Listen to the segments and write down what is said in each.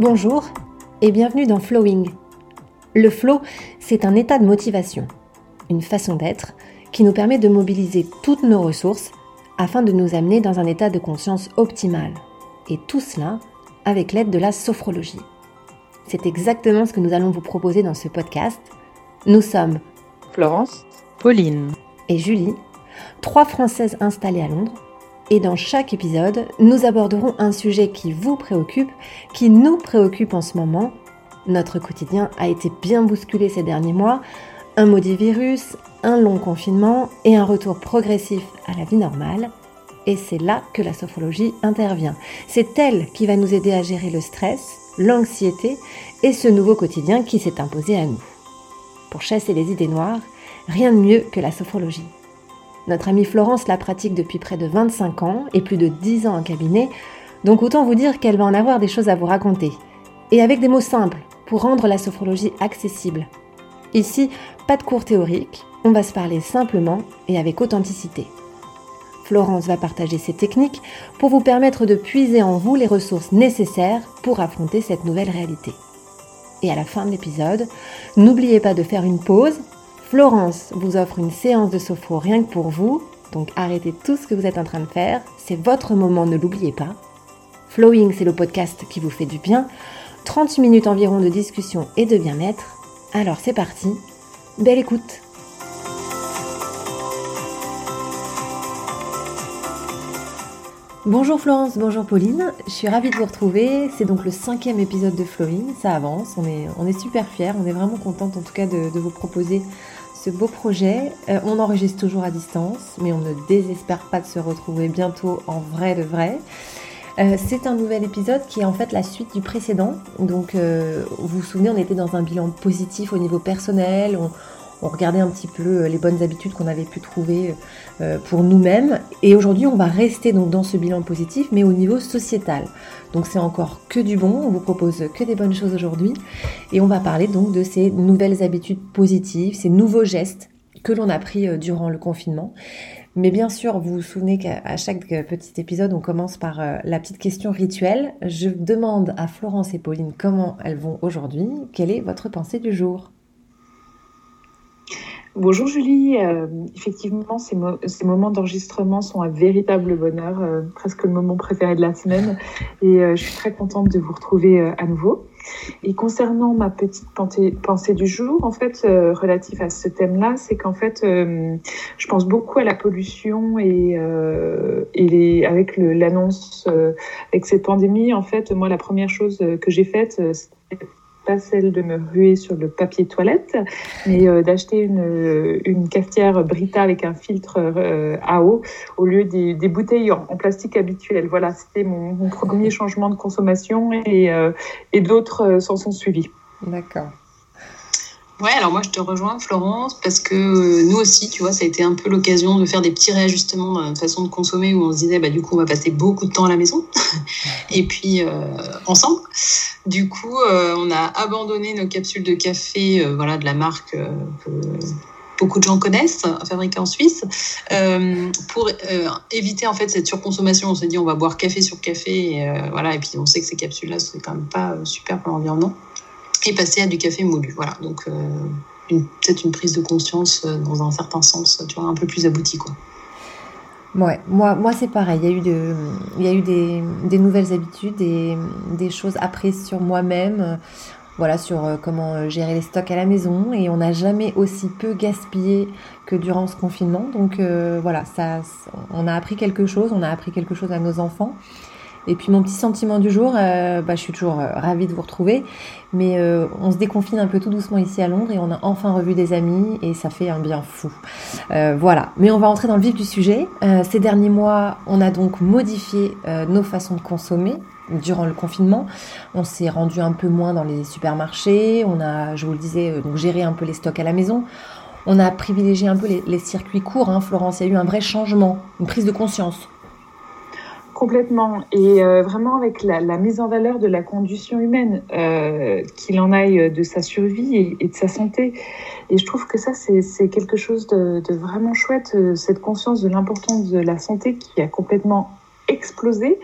Bonjour et bienvenue dans Flowing. Le flow, c'est un état de motivation, une façon d'être qui nous permet de mobiliser toutes nos ressources afin de nous amener dans un état de conscience optimal. Et tout cela avec l'aide de la sophrologie. C'est exactement ce que nous allons vous proposer dans ce podcast. Nous sommes Florence, Pauline et Julie, trois Françaises installées à Londres et dans chaque épisode, nous aborderons un sujet qui vous préoccupe, qui nous préoccupe en ce moment. Notre quotidien a été bien bousculé ces derniers mois, un maudit virus, un long confinement et un retour progressif à la vie normale. Et c'est là que la sophrologie intervient. C'est elle qui va nous aider à gérer le stress, l'anxiété et ce nouveau quotidien qui s'est imposé à nous. Pour chasser les idées noires, rien de mieux que la sophrologie. Notre amie Florence la pratique depuis près de 25 ans et plus de 10 ans en cabinet, donc autant vous dire qu'elle va en avoir des choses à vous raconter. Et avec des mots simples, pour rendre la sophrologie accessible. Ici, pas de cours théoriques, on va se parler simplement et avec authenticité. Florence va partager ses techniques pour vous permettre de puiser en vous les ressources nécessaires pour affronter cette nouvelle réalité. Et à la fin de l'épisode, n'oubliez pas de faire une pause Florence vous offre une séance de sophro rien que pour vous, donc arrêtez tout ce que vous êtes en train de faire, c'est votre moment, ne l'oubliez pas. Flowing, c'est le podcast qui vous fait du bien, 30 minutes environ de discussion et de bien-être. Alors c'est parti, belle écoute. Bonjour Florence, bonjour Pauline, je suis ravie de vous retrouver. C'est donc le cinquième épisode de Flowing, ça avance, on est, on est super fiers, on est vraiment contente en tout cas de, de vous proposer ce beau projet. Euh, on enregistre toujours à distance, mais on ne désespère pas de se retrouver bientôt en vrai de vrai. Euh, c'est un nouvel épisode qui est en fait la suite du précédent. Donc, euh, vous vous souvenez, on était dans un bilan positif au niveau personnel. On, on regardait un petit peu euh, les bonnes habitudes qu'on avait pu trouver euh, pour nous-mêmes. Et aujourd'hui, on va rester donc dans ce bilan positif, mais au niveau sociétal. Donc c'est encore que du bon, on vous propose que des bonnes choses aujourd'hui. Et on va parler donc de ces nouvelles habitudes positives, ces nouveaux gestes que l'on a pris euh, durant le confinement. Mais bien sûr, vous vous souvenez qu'à chaque petit épisode, on commence par la petite question rituelle. Je demande à Florence et Pauline comment elles vont aujourd'hui. Quelle est votre pensée du jour? Bonjour Julie, euh, effectivement ces, moments d'enregistrement sont un véritable bonheur, euh, presque le moment préféré de la semaine et euh, je suis très contente de vous retrouver à nouveau. Et concernant ma petite pensée, du jour, en fait, relatif à ce thème-là, c'est qu'en fait, je pense beaucoup à la pollution et, et les, avec l'annonce, avec cette pandémie, en fait, moi, la première chose que j'ai faite, celle de me ruer sur le papier toilette, mais euh, d'acheter une, une cafetière Brita avec un filtre euh, à eau au lieu des, des bouteilles en, plastique habituelles. Voilà, c'était mon, mon, premier changement de consommation et, euh, et d'autres s'en sont suivis. D'accord. Ouais, alors moi je te rejoins Florence parce que euh, nous aussi, tu vois, ça a été un peu l'occasion de faire des petits réajustements dans notre façon de consommer où on se disait bah du coup on va passer beaucoup de temps à la maison et puis euh, ensemble. Du coup, euh, on a abandonné nos capsules de café, voilà, de la marque que beaucoup de gens connaissent, fabriquée en Suisse, pour éviter en fait cette surconsommation. On s'est dit on va boire café sur café, et, voilà, et puis on sait que ces capsules-là c'est quand même pas super pour l'environnement et passer à du café moulu. Voilà, donc euh, peut-être une prise de conscience euh, dans un certain sens, tu vois, un peu plus abouti, quoi. Ouais, moi, moi c'est pareil. Il y a eu, de, il y a eu des, nouvelles habitudes, des, des choses apprises sur moi-même, euh, voilà, sur comment gérer les stocks à la maison. Et on n'a jamais aussi peu gaspillé que durant ce confinement. Donc voilà, ça, on a appris quelque chose, on a appris quelque chose à nos enfants. Et puis mon petit sentiment du jour, euh, bah, je suis toujours euh, ravie de vous retrouver, mais euh, on se déconfine un peu tout doucement ici à Londres et on a enfin revu des amis et ça fait un bien fou. voilà, mais on va entrer dans le vif du sujet. ces derniers mois, on a donc modifié nos façons de consommer durant le confinement. On s'est rendu un peu moins dans les supermarchés, on a, je vous le disais, géré un peu les stocks à la maison. On a privilégié un peu les, circuits courts, hein, Florence. Il y a eu un vrai changement, une prise de conscience Complètement. Et euh, vraiment avec la, mise en valeur de la condition humaine, euh, qu'il en aille de sa survie et, de sa santé. Et je trouve que ça, c'est quelque chose de, vraiment chouette, euh, cette conscience de l'importance de la santé qui a complètement explosé.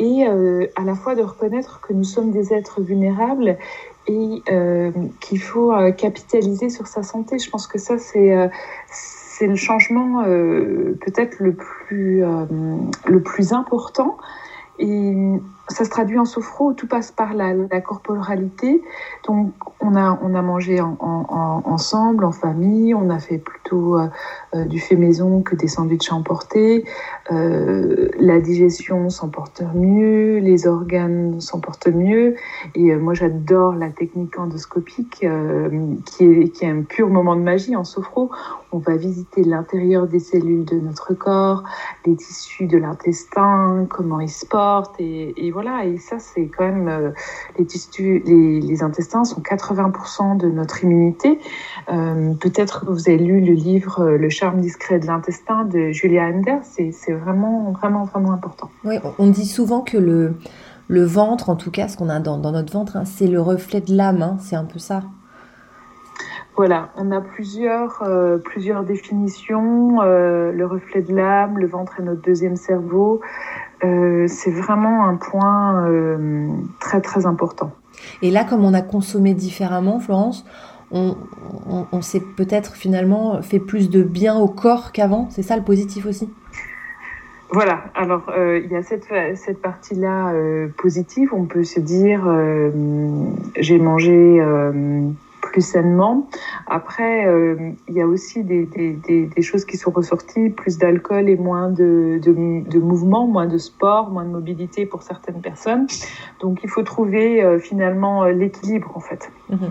Et euh, à la fois de reconnaître que nous sommes des êtres vulnérables et euh, qu'il faut capitaliser sur sa santé. Je pense que ça, c'est c'est le changement euh, peut-être le plus euh, le plus important. Et ça se traduit en sophro, tout passe par la, la corporalité. Donc, on a, on a mangé en, en, ensemble, en famille, on a fait plutôt euh, euh, du fait maison que des sandwichs emportés. Euh, la digestion s'emporte mieux, les organes s'emportent mieux. Et moi, j'adore la technique endoscopique qui, est, qui est un pur moment de magie en sophro. On va visiter l'intérieur des cellules de notre corps, les tissus de l'intestin, comment ils se portent et voilà, et ça, c'est quand même euh, les tissus, les, intestins sont 80% de notre immunité. Euh, peut-être que vous avez lu le livre euh, Le charme discret de l'intestin de Julia Ender. C'est vraiment, vraiment, vraiment important. Oui, on dit souvent que le, le ventre, en tout cas, ce qu'on a dans, notre ventre, hein, c'est le reflet de l'âme. Hein, c'est un peu ça. Voilà, on a plusieurs, plusieurs définitions. le reflet de l'âme, le ventre est notre deuxième cerveau. Euh, c'est vraiment un point euh, très très important. Et là, comme on a consommé différemment, Florence, on, s'est peut-être finalement fait plus de bien au corps qu'avant. C'est ça le positif aussi? Voilà, alors euh, il y a cette, cette partie-là positive, on peut se dire j'ai mangé plus sainement. Après, euh, il y a aussi des, choses qui sont ressorties, plus d'alcool et moins de, de, mouvement, moins de sport, moins de mobilité pour certaines personnes. Donc il faut trouver euh, finalement euh, l'équilibre en fait. Mhm.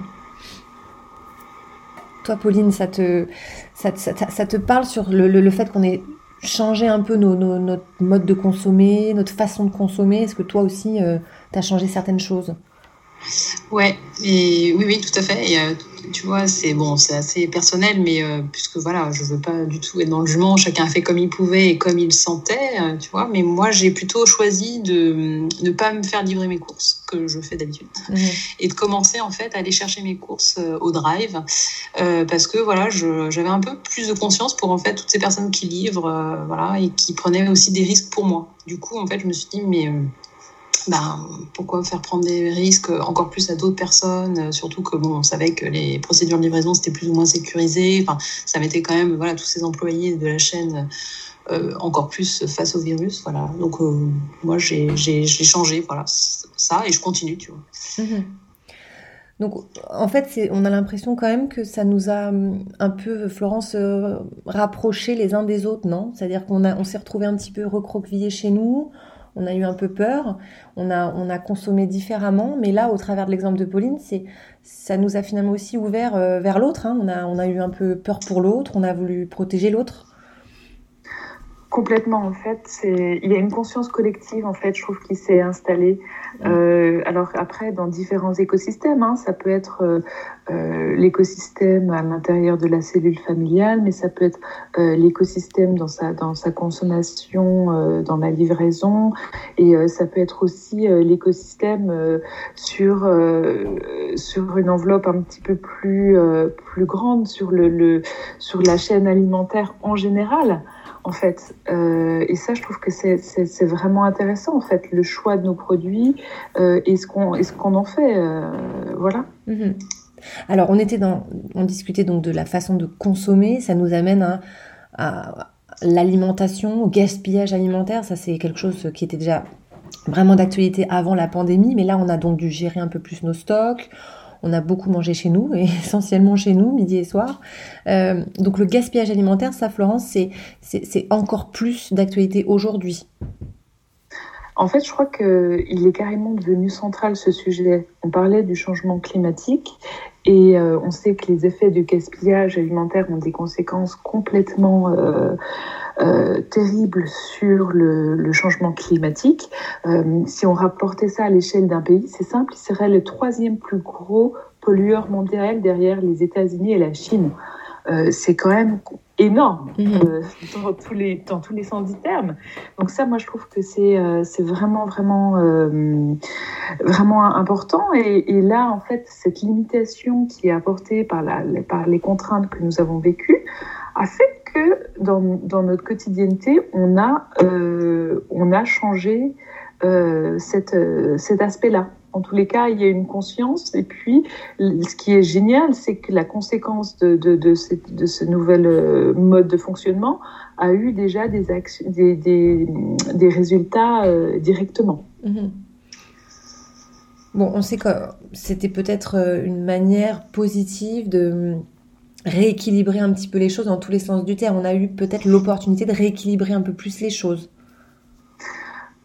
Toi, Pauline, ça te, ça, te parle sur le, fait qu'on ait changé un peu notre mode de consommer, notre façon de consommer? Est-ce que toi aussi, tu as changé certaines choses? Ouais, et oui, oui, tout à fait. Et euh, tu vois, c'est bon, c'est assez personnel, mais euh, puisque voilà, je veux pas du tout être dans le jugement. Chacun a fait comme il pouvait et comme il sentait, euh, tu vois. Mais moi, j'ai plutôt choisi de ne pas me faire livrer mes courses que je fais d'habitude mmh. et de commencer en fait à aller chercher mes courses au drive parce que voilà, j'avais un peu plus de conscience pour en fait toutes ces personnes qui livrent, voilà, et qui prenaient aussi des risques pour moi. Du coup, en fait, je me suis dit mais ben, pourquoi faire prendre des risques encore plus à d'autres personnes, surtout que bon, on savait que les procédures de livraison c'était plus ou moins sécurisé. Enfin, ça mettait quand même voilà tous ces employés de la chaîne euh, encore plus face au virus. Voilà. Donc euh, moi j'ai changé voilà ça et je continue, tu vois. Mhm. Donc, en fait, on a l'impression quand même que ça nous a un peu, Florence, euh, rapprochés les uns des autres, non? C'est-à-dire qu'on on s'est retrouvés un petit peu recroquevillés chez nous, on a eu un peu peur, on a, on a consommé différemment, mais là, au travers de l'exemple de Pauline, c'est, ça nous a finalement aussi ouvert euh, vers l'autre. Hein. On, a, on a eu un peu peur pour l'autre, on a voulu protéger l'autre. Complètement, en fait, c'est il y a une conscience collective, en fait, je trouve, qui s'est installée. Euh, alors après, dans différents écosystèmes, hein, ça peut être euh, euh, l'écosystème à l'intérieur de la cellule familiale, mais ça peut être euh, l'écosystème dans sa dans sa consommation, euh, dans la livraison, et ça peut être aussi l'écosystème sur sur une enveloppe un petit peu plus plus grande sur le, le sur la chaîne alimentaire en général en fait. Euh, et ça, je trouve que c'est vraiment intéressant, en fait, le choix de nos produits euh, et ce qu'on en fait. Euh, voilà. Mhm. Alors, on était dans, on discutait donc de la façon de consommer. Ça nous amène à l'alimentation, au gaspillage alimentaire. Ça, c'est quelque chose qui était déjà vraiment d'actualité avant la pandémie, mais là, on a donc dû gérer un peu plus nos stocks on a beaucoup mangé chez nous, et essentiellement chez nous, midi et soir. Euh, donc le gaspillage alimentaire, ça, Florence, c'est encore plus d'actualité aujourd'hui. En fait, je crois qu'il est carrément devenu central ce sujet. On parlait du changement climatique et euh, on sait que les effets du gaspillage alimentaire ont des conséquences complètement euh, euh, terrible sur le, le, changement climatique. Euh, si on rapportait ça à l'échelle d'un pays, c'est simple, il serait le troisième plus gros pollueur mondial derrière les États-Unis et la Chine. c'est quand même énorme mhm. dans, tous les, dans tous les sens du terme. Donc ça, moi, je trouve que c'est c'est vraiment, vraiment, vraiment important. Et, et, là, en fait, cette limitation qui est apportée par, la, par les contraintes que nous avons vécues a fait que dans, dans notre quotidienneté, on a, on a changé euh, cette, euh, cet aspect-là. En tous les cas, il y a une conscience. Et puis, ce qui est génial, c'est que la conséquence de, de, de, ce nouvel euh, mode de fonctionnement a eu déjà des, des, des, des résultats directement. Mhm. Bon, on sait que c'était peut-être une manière positive de rééquilibrer un petit peu les choses dans tous les sens du terme. On a eu peut-être l'opportunité de rééquilibrer un peu plus les choses.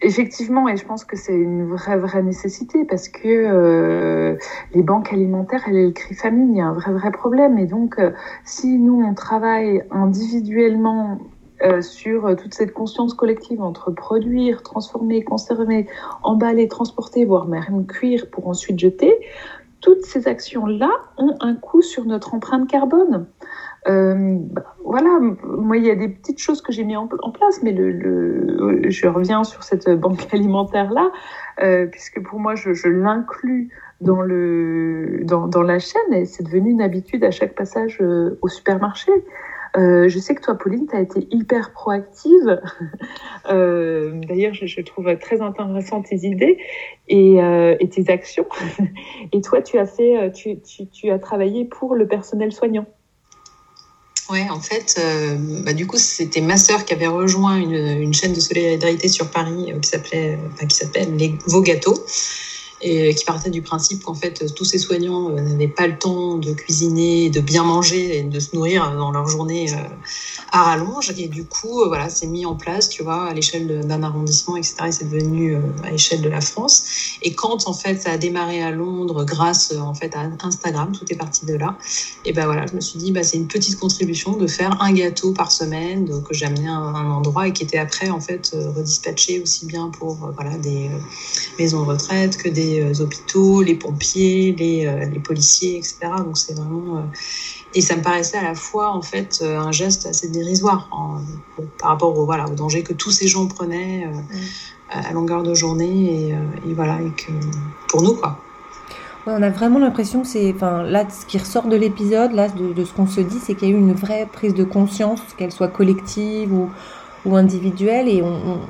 Effectivement, et je pense que c'est une vraie, vraie nécessité parce que euh, les banques alimentaires, elles, elles crient famine, il y a un vrai, vrai problème. Et donc, euh, si nous, on travaille individuellement euh, sur toute cette conscience collective entre produire, transformer, conserver, emballer, transporter, voire même cuire pour ensuite jeter, toutes ces actions-là ont un coût sur notre empreinte carbone. Euh, bah, voilà, moi, il y a des petites choses que j'ai mis en, place, mais je reviens sur cette banque alimentaire-là, euh, puisque pour moi, je, l'inclus dans, dans, la chaîne et c'est devenu une habitude à chaque passage euh, au supermarché. Euh, je sais que toi, Pauline, tu as été hyper proactive. Euh, D'ailleurs, je, trouve très intéressant tes idées et, euh, tes actions. et toi, tu as fait, tu, as travaillé pour le personnel soignant. Ouais, en fait, bah, du coup, c'était ma sœur qui avait rejoint une, chaîne de solidarité sur Paris qui s'appelait, qui s'appelle les Vos Gâteaux et qui partait du principe qu'en fait tous ces soignants euh, n'avaient pas le temps de cuisiner, de bien manger et de se nourrir dans leur journée euh, à rallonge. Et du coup, euh, voilà, c'est mis en place, tu vois, à l'échelle d'un arrondissement, etc. Et c'est devenu à l'échelle de la France. Et quand en fait ça a démarré à Londres grâce en fait à Instagram, tout est parti de là. Et ben voilà, je me suis dit, bah, c'est une petite contribution de faire un gâteau par semaine donc, que j'amenais à un endroit et qui était après en fait redispatché aussi bien pour voilà des maisons de retraite que des euh, hôpitaux, les pompiers, les, euh, les policiers, etc. Donc c'est vraiment euh, et ça me paraissait à la fois en fait un geste assez dérisoire par rapport au voilà au danger que tous ces gens prenaient à longueur de journée et, voilà et que pour nous quoi. on a vraiment l'impression que c'est, enfin là, ce qui ressort de l'épisode, là, de, ce qu'on se dit, c'est qu'il y a eu une vraie prise de conscience, qu'elle soit collective ou, ou individuelle, et on,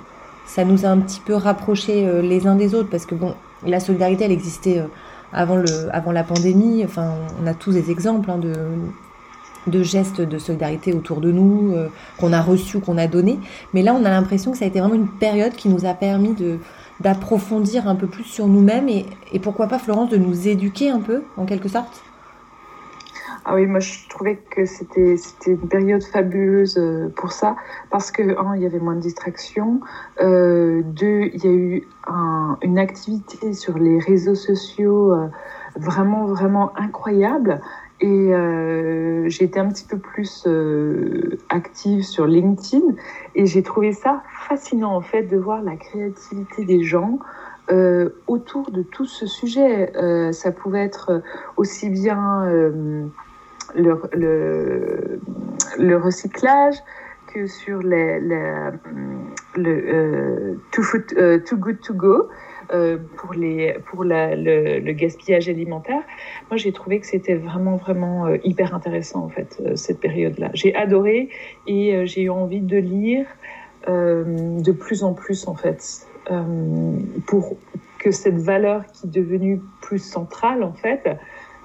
ça nous a un petit peu rapprochés les uns des autres, parce que bon, la solidarité, elle existait euh, avant, le, avant la pandémie. Enfin, on a tous des exemples hein, de, gestes de solidarité autour de nous, euh, qu'on a reçus, qu'on a donnés. Mais là, on a l'impression que ça a été vraiment une période qui nous a permis de d'approfondir un peu plus sur nous-mêmes et pourquoi pas, Florence, de nous éduquer un peu, en quelque sorte ah oui, moi je trouvais que c'était une période fabuleuse euh, pour ça. Parce que un, il y avait moins de distractions, euh, deux, il y a eu un, une activité sur les réseaux sociaux euh, vraiment vraiment incroyable. Et euh, j'ai été un petit peu plus active sur LinkedIn. Et j'ai trouvé ça fascinant en fait de voir la créativité des gens. Autour de tout ce sujet, ça pouvait être aussi bien le, recyclage que sur le euh, euh, too Good To Go. Euh, pour, les, pour le, gaspillage alimentaire. Moi, j'ai trouvé que c'était vraiment, vraiment hyper intéressant, en fait, cette période-là. J'ai adoré et j'ai eu envie de lire de plus en plus, en fait, pour que cette valeur qui est devenue plus centrale, en fait,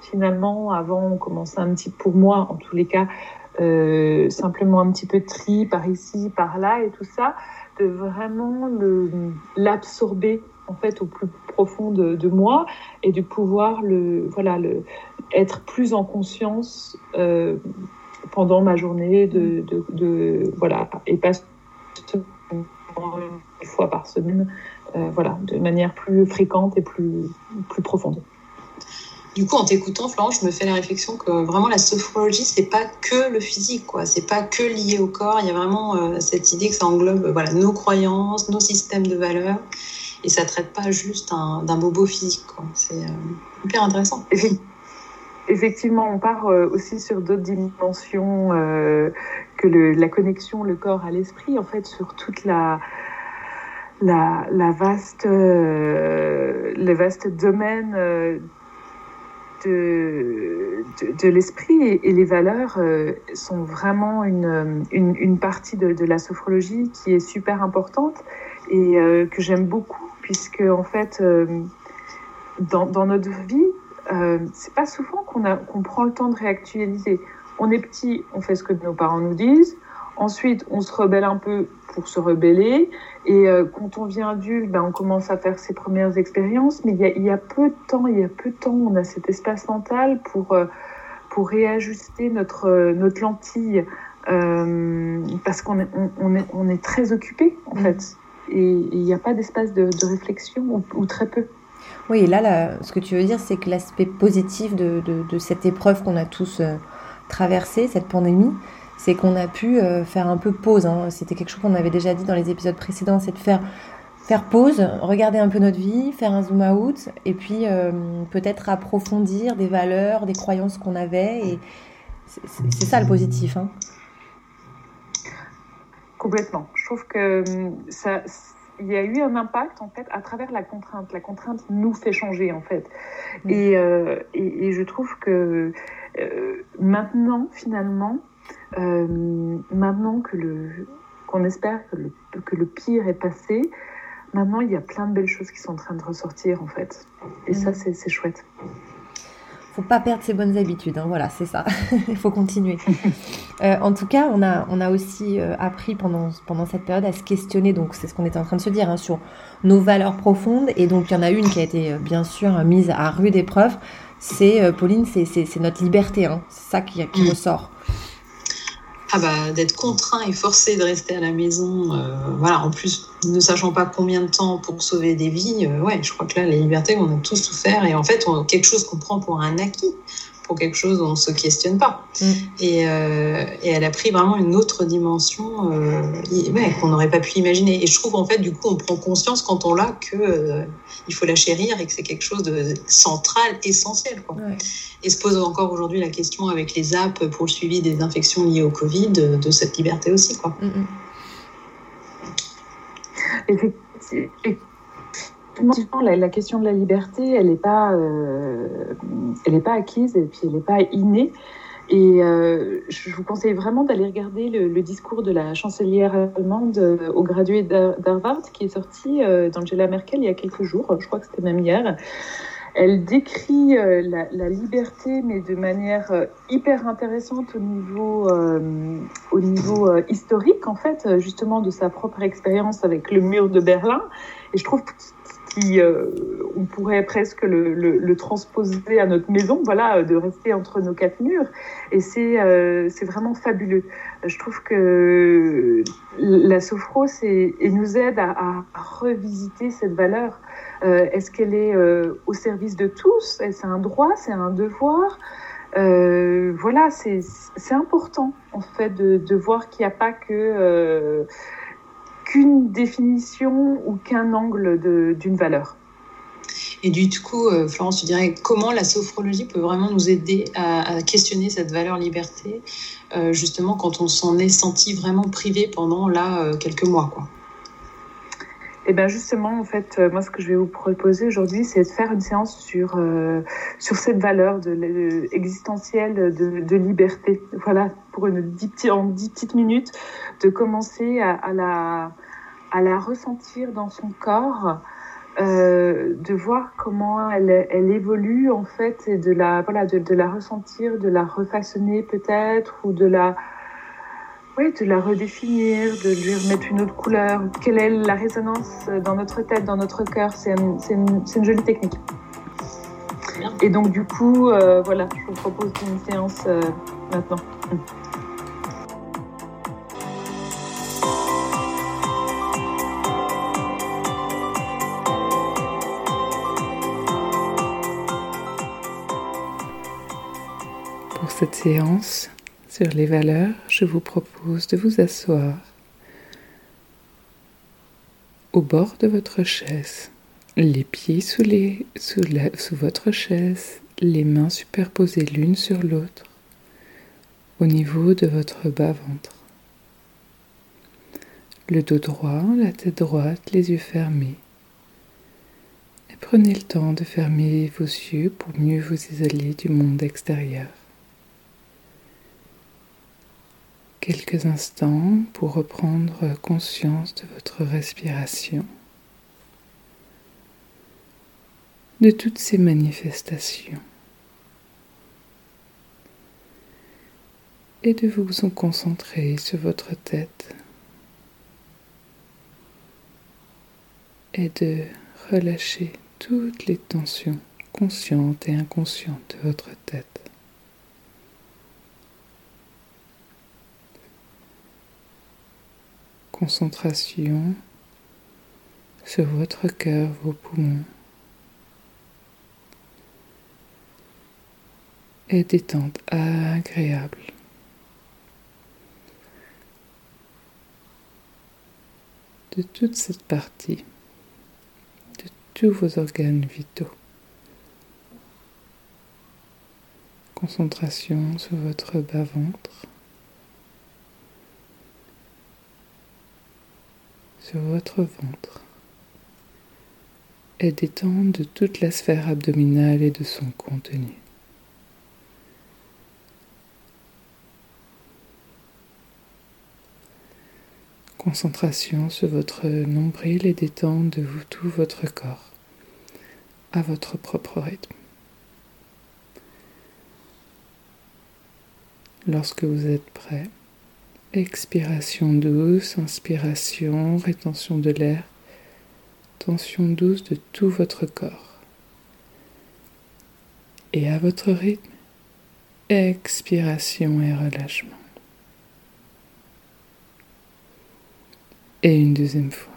finalement, avant, on commençait un petit, pour moi, en tous les cas, euh, simplement un petit peu de tri par ici, par là et tout ça, de vraiment l'absorber en fait au plus profond de, moi et de pouvoir le voilà être plus en conscience euh, pendant ma journée de, voilà et pas une fois par semaine euh, voilà de manière plus fréquente et plus plus profonde. Du coup, en t'écoutant, Florence, je me fais la réflexion que vraiment la sophrologie, c'est pas que le physique, quoi. C'est pas que lié au corps. Il y a vraiment euh, cette idée que ça englobe, voilà, nos croyances, nos systèmes de valeurs, et ça traite pas juste d'un bobo physique. C'est euh, hyper intéressant. effectivement, on part aussi sur d'autres dimensions que le, la connexion, le corps à l'esprit, en fait, sur toute la, la, la vaste, le vaste domaine de, l'esprit et, les valeurs euh, sont vraiment une, une, une partie de, la sophrologie qui est super importante et euh, que j'aime beaucoup puisque en fait euh, dans, dans, notre vie c'est pas souvent qu'on qu'on prend le temps de réactualiser. On est petit on fait ce que nos parents nous disent. Ensuite on se rebelle un peu pour se rebeller. Et euh, quand on vient adulte, ben, on commence à faire ses premières expériences. Mais il y, a, il y, a, peu de temps, il y a peu de temps, on a cet espace mental pour, euh, pour réajuster notre, euh, notre lentille. parce qu'on est, on, est, on est très occupé, en mm. fait. Et il n'y a pas d'espace de, de, réflexion, ou, très peu. Oui, et là, là, ce que tu veux dire, c'est que l'aspect positif de, de, de, cette épreuve qu'on a tous traversée, cette pandémie, c'est qu'on a pu euh, faire un peu pause. Hein. C'était quelque chose qu'on avait déjà dit dans les épisodes précédents, c'est de faire faire pause, regarder un peu notre vie, faire un zoom out, et puis euh, peut-être approfondir des valeurs, des croyances qu'on avait. Et c'est ça le positif. Hein. Complètement. Je trouve que hum, ça, il y a eu un impact en fait à travers la contrainte. La contrainte nous fait changer en fait. Mm. Euh, et, et, je trouve que maintenant finalement euh, maintenant que le, qu'on espère que le, que le pire est passé, maintenant il y a plein de belles choses qui sont en train de ressortir en fait. Et ça, mm. c'est chouette faut pas perdre ses bonnes habitudes. Hein, voilà, c'est ça. Il faut continuer. Euh, en tout cas, on a, on a aussi euh, appris pendant, pendant cette période à se questionner. Donc, c'est ce qu'on était en train de se dire hein, sur nos valeurs profondes. Et donc, il y en a une qui a été bien sûr mise à rude épreuve. C'est Pauline, c'est notre liberté. Hein. C'est ça qui, qui mm. ressort ah bah, d'être contraint et forcé de rester à la maison, euh, voilà, en plus ne sachant pas combien de temps pour sauver des vies, euh, ouais, je crois que là, la liberté, on a tous souffert et en fait, quelque chose qu'on prend pour un acquis pour quelque chose où on se questionne pas. Mm. Et, euh, et, elle a pris vraiment une autre dimension euh, ouais, qu'on n'aurait pas pu imaginer. Et je trouve en fait, du coup, on prend conscience quand on l'a que euh, il faut la chérir et que c'est quelque chose de central, essentiel. Quoi. Et se pose encore aujourd'hui la question avec les apps pour le suivi des infections liées au Covid de, de cette liberté aussi. Quoi. Mm, mm. La, question de la liberté, elle n'est pas, euh, elle est pas acquise et puis elle n'est pas innée. Et euh, je vous conseille vraiment d'aller regarder le, discours de la chancelière allemande euh, au gradué d'Harvard qui est sorti euh, d'Angela Merkel il y a quelques jours, je crois que c'était même hier. Elle décrit euh, la, la, liberté, mais de manière hyper intéressante au niveau, au niveau historique, en fait, justement de sa propre expérience avec le mur de Berlin. Et je trouve qui, euh, on pourrait presque le, le, le, transposer à notre maison, voilà, de rester entre nos quatre murs. Et c'est euh, c'est vraiment fabuleux. Je trouve que la sophro et nous aide à, à, revisiter cette valeur. Euh, Est-ce qu'elle est, euh, au service de tous? C'est un droit? C'est un devoir? Euh, Voilà, c'est important en fait de, de voir qu'il n'y a pas que qu'une définition ou qu'un angle d'une valeur. Et du coup, euh, Florence, tu dirais comment la sophrologie peut vraiment nous aider à, questionner cette valeur liberté, euh, justement quand on s'en est senti vraiment privé pendant là euh, quelques mois, quoi. Et eh bien justement, en fait, moi, ce que je vais vous proposer aujourd'hui, c'est de faire une séance sur sur cette valeur de, existentielle de, de, liberté. Voilà, pour une dix, en dix petites minutes, de commencer à, à la à la ressentir dans son corps, euh, de voir comment elle, elle, évolue en fait et de la voilà de, de la ressentir, de la refaçonner peut-être ou de la oui, de la redéfinir, de lui remettre une autre couleur. Quelle est la résonance dans notre tête, dans notre cœur? C'est une, jolie technique. Et donc du coup, euh, voilà, je vous propose une séance euh, maintenant. cette séance sur les valeurs, je vous propose de vous asseoir au bord de votre chaise Les pieds sous, sous votre chaise, les mains superposées l'une sur l'autre au niveau de votre bas-ventre. Le dos droit, la tête droite, les yeux fermés. Et prenez le temps de fermer vos yeux pour mieux vous isoler du monde extérieur. Quelques instants pour reprendre conscience de votre respiration, de toutes ces manifestations. et de vous concentrer sur votre tête et de relâcher toutes les tensions conscientes et inconscientes de votre tête. Concentration sur votre cœur, vos poumons. Et détente agréable. de toute cette partie, de tous vos organes vitaux. Concentration sur votre bas-ventre, sur votre ventre et détente de toute la sphère abdominale et de son contenu. Concentration sur votre nombril et détente de tout votre corps à votre propre rythme. Lorsque vous êtes prêt, expiration douce, inspiration, rétention de l'air, tension douce de tout votre corps. Et à votre rythme, expiration et relâchement. Et une deuxième fois.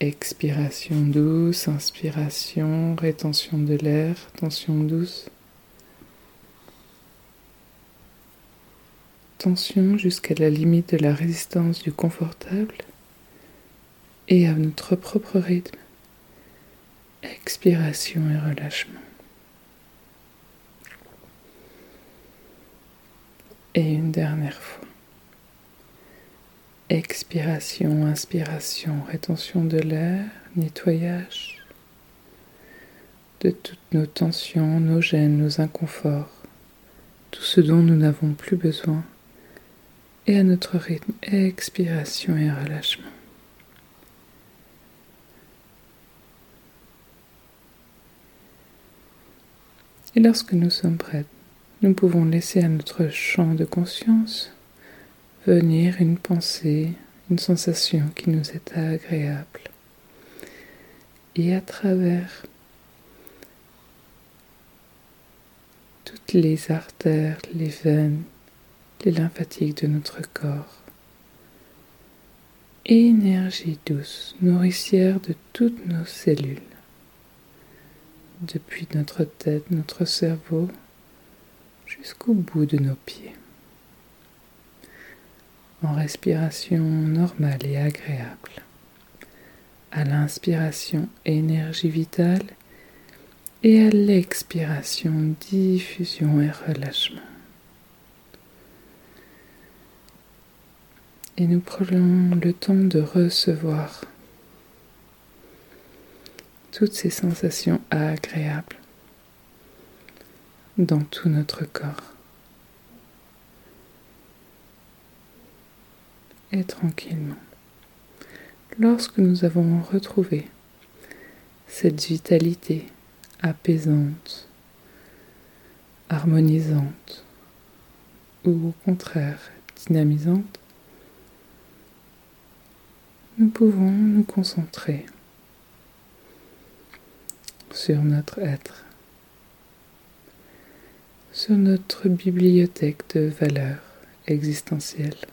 Expiration douce, inspiration, rétention de l'air, tension douce. Tension jusqu'à la limite de la résistance du confortable et à notre propre rythme. Expiration et relâchement. Et une dernière fois. Expiration, inspiration, rétention de l'air, nettoyage de toutes nos tensions, nos gênes, nos inconforts, tout ce dont nous n'avons plus besoin, et à notre rythme, expiration et relâchement. Et lorsque nous sommes prêts, nous pouvons laisser à notre champ de conscience venir une pensée, une sensation qui nous est agréable. Et à travers toutes les artères, les veines, les lymphatiques de notre corps, énergie douce, nourricière de toutes nos cellules, depuis notre tête, notre cerveau, jusqu'au bout de nos pieds en respiration normale et agréable. À l'inspiration, énergie vitale et à l'expiration, diffusion et relâchement. Et nous prenons le temps de recevoir toutes ces sensations agréables dans tout notre corps. et tranquillement. Lorsque nous avons retrouvé cette vitalité apaisante, harmonisante ou au contraire dynamisante, pouvons nous concentrer sur notre être, sur notre bibliothèque de valeurs existentielles.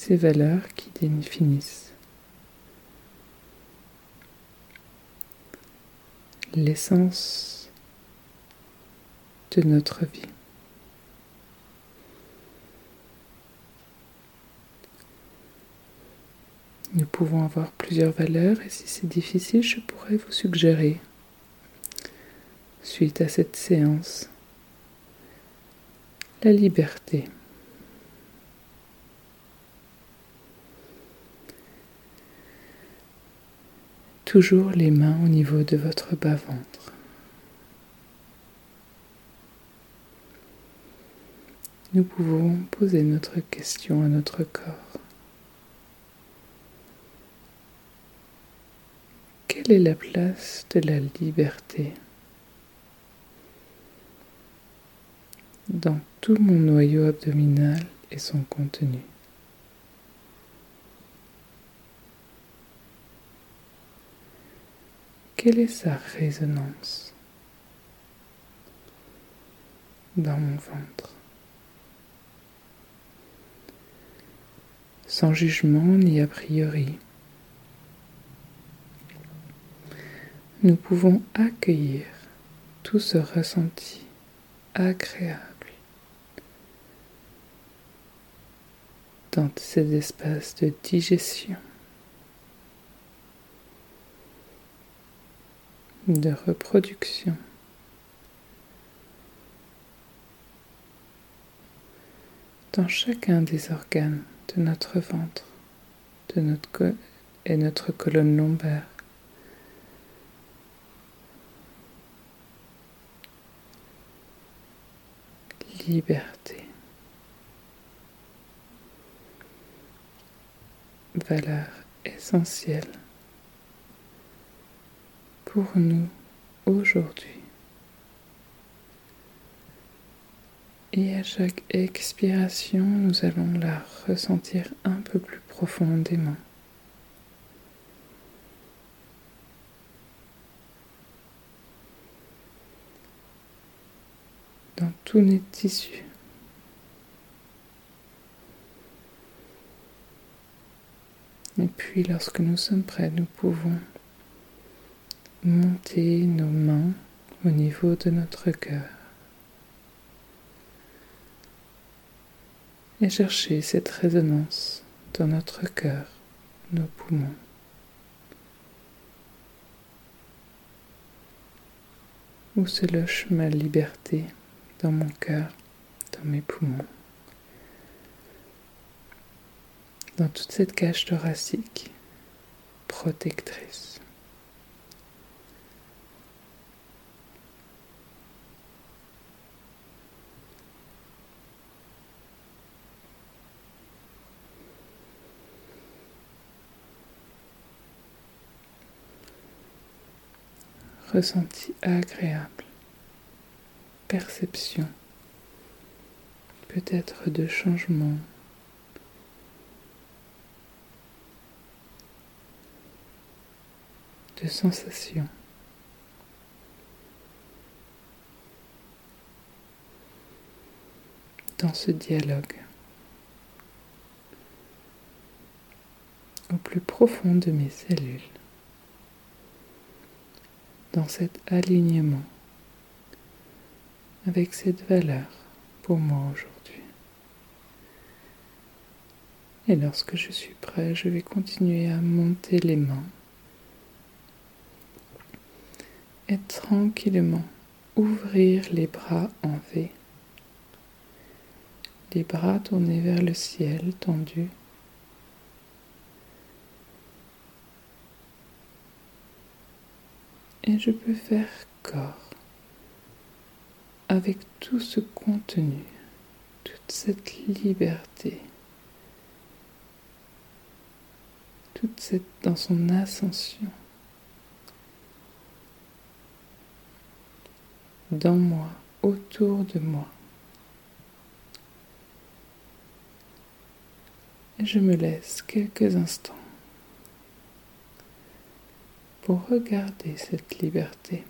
ces valeurs qui définissent l'essence de notre vie. Nous pouvons avoir plusieurs valeurs et si c'est difficile, je pourrais vous suggérer, suite à cette séance, la liberté. Toujours les mains au niveau de votre bas-ventre. Nous pouvons poser notre question à notre corps. Quelle est la place de la liberté dans tout mon noyau abdominal et son contenu? Quelle est sa résonance dans mon ventre? Sans jugement ni a priori, nous pouvons accueillir tout ce ressenti agréable dans ces espaces de digestion, de reproduction. dans chacun des organes de notre ventre de notre et notre colonne lombaire. Liberté. valeur essentielle pour nous aujourd'hui. Et à chaque expiration, nous allons la ressentir un peu plus profondément. Dans tous nos tissus. Et puis lorsque nous sommes prêts, nous pouvons monter nos mains au niveau de notre cœur et chercher cette résonance dans notre cœur, nos poumons. Où se loge ma liberté? Dans mon cœur, dans mes poumons dans toute cette cage thoracique protectrice. Ressenti agréable, perception, peut-être de changement. De sensations. Dans ce dialogue, au plus profond de mes cellules, dans cet alignement avec cette valeur pour moi aujourd'hui. Et lorsque je suis prêt, je vais continuer à monter les mains et tranquillement ouvrir les bras en V. Les bras tournés vers le ciel tendu. Et je peux faire corps avec tout ce contenu, toute cette liberté, toute cette dans son ascension. dans moi, autour de moi. Et je me laisse quelques instants pour regarder cette liberté.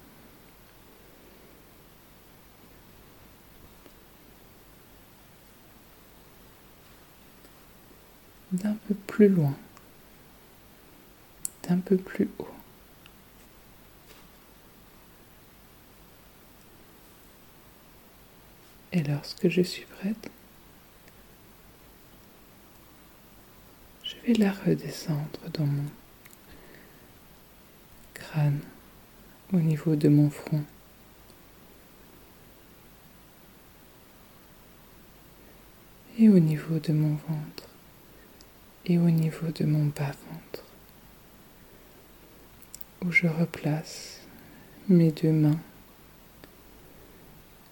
D'un peu plus loin, d'un peu plus haut. Et lorsque je suis prête, je vais la redescendre dans mon crâne, au niveau de mon front. Et au niveau de mon ventre. Et au niveau de mon bas-ventre. Où je replace mes deux mains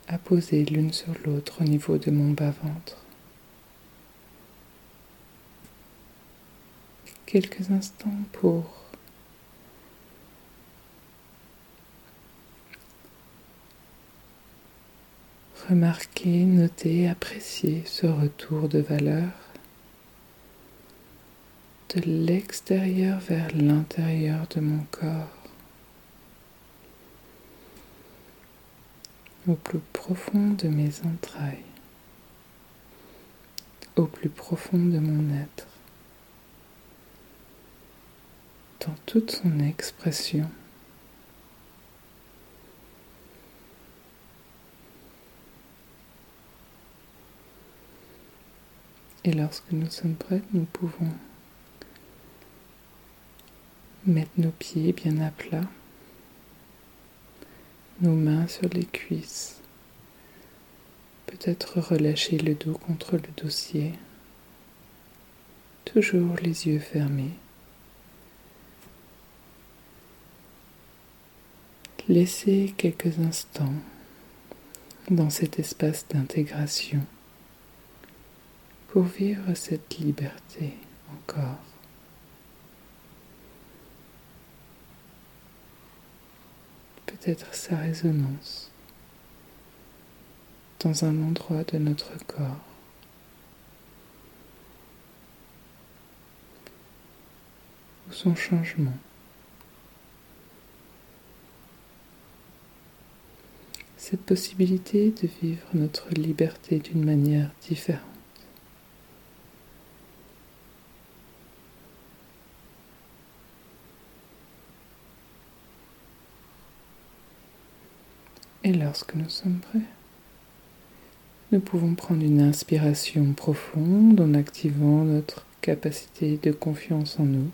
apposées l'une sur l'autre au niveau de mon bas-ventre. Quelques instants pour remarquer, noter, apprécier ce retour de valeur de l'extérieur vers l'intérieur de mon corps. au plus profond de mes entrailles, au plus profond de mon être, dans toute son expression. Et lorsque nous sommes prêts, nous pouvons mettre nos pieds bien à plat nos mains sur les cuisses. Peut-être relâcher le dos contre le dossier. Toujours les yeux fermés. Laissez quelques instants dans cet espace d'intégration pour vivre cette liberté encore. Peut-être sa résonance dans un endroit de notre corps. ou son changement. Cette possibilité de vivre notre liberté d'une manière différente. Et lorsque nous sommes prêts, nous pouvons prendre une inspiration profonde en activant notre capacité de confiance en nous,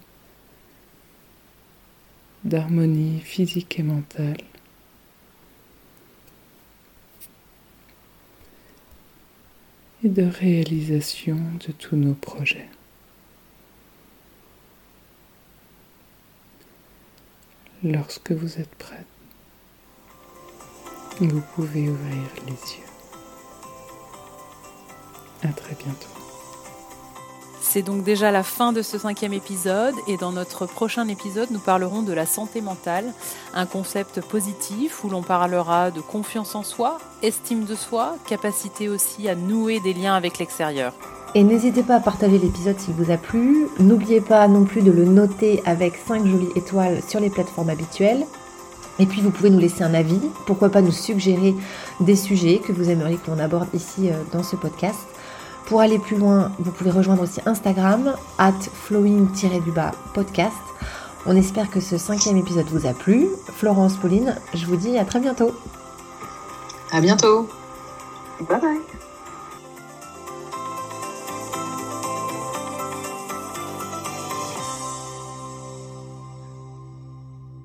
d'harmonie physique et mentale. et de réalisation de tous nos projets. Lorsque vous êtes prête, vous pouvez ouvrir les yeux. À très bientôt. C'est donc déjà la fin de ce cinquième épisode et dans notre prochain épisode, nous parlerons de la santé mentale, un concept positif où l'on parlera de confiance en soi, estime de soi, capacité aussi à nouer des liens avec l'extérieur. Et n'hésitez pas à partager l'épisode s'il vous a plu. N'oubliez pas non plus de le noter avec 5 jolies étoiles sur les plateformes habituelles. Et puis vous pouvez nous laisser un avis, pourquoi pas nous suggérer des sujets que vous aimeriez que l'on aborde ici euh, dans ce podcast. Pour aller plus loin, vous pouvez rejoindre aussi Instagram, at flowing-du-bas podcast. On espère que ce cinquième épisode vous a plu. Florence, Pauline, je vous dis à très bientôt. À bientôt. Bye bye.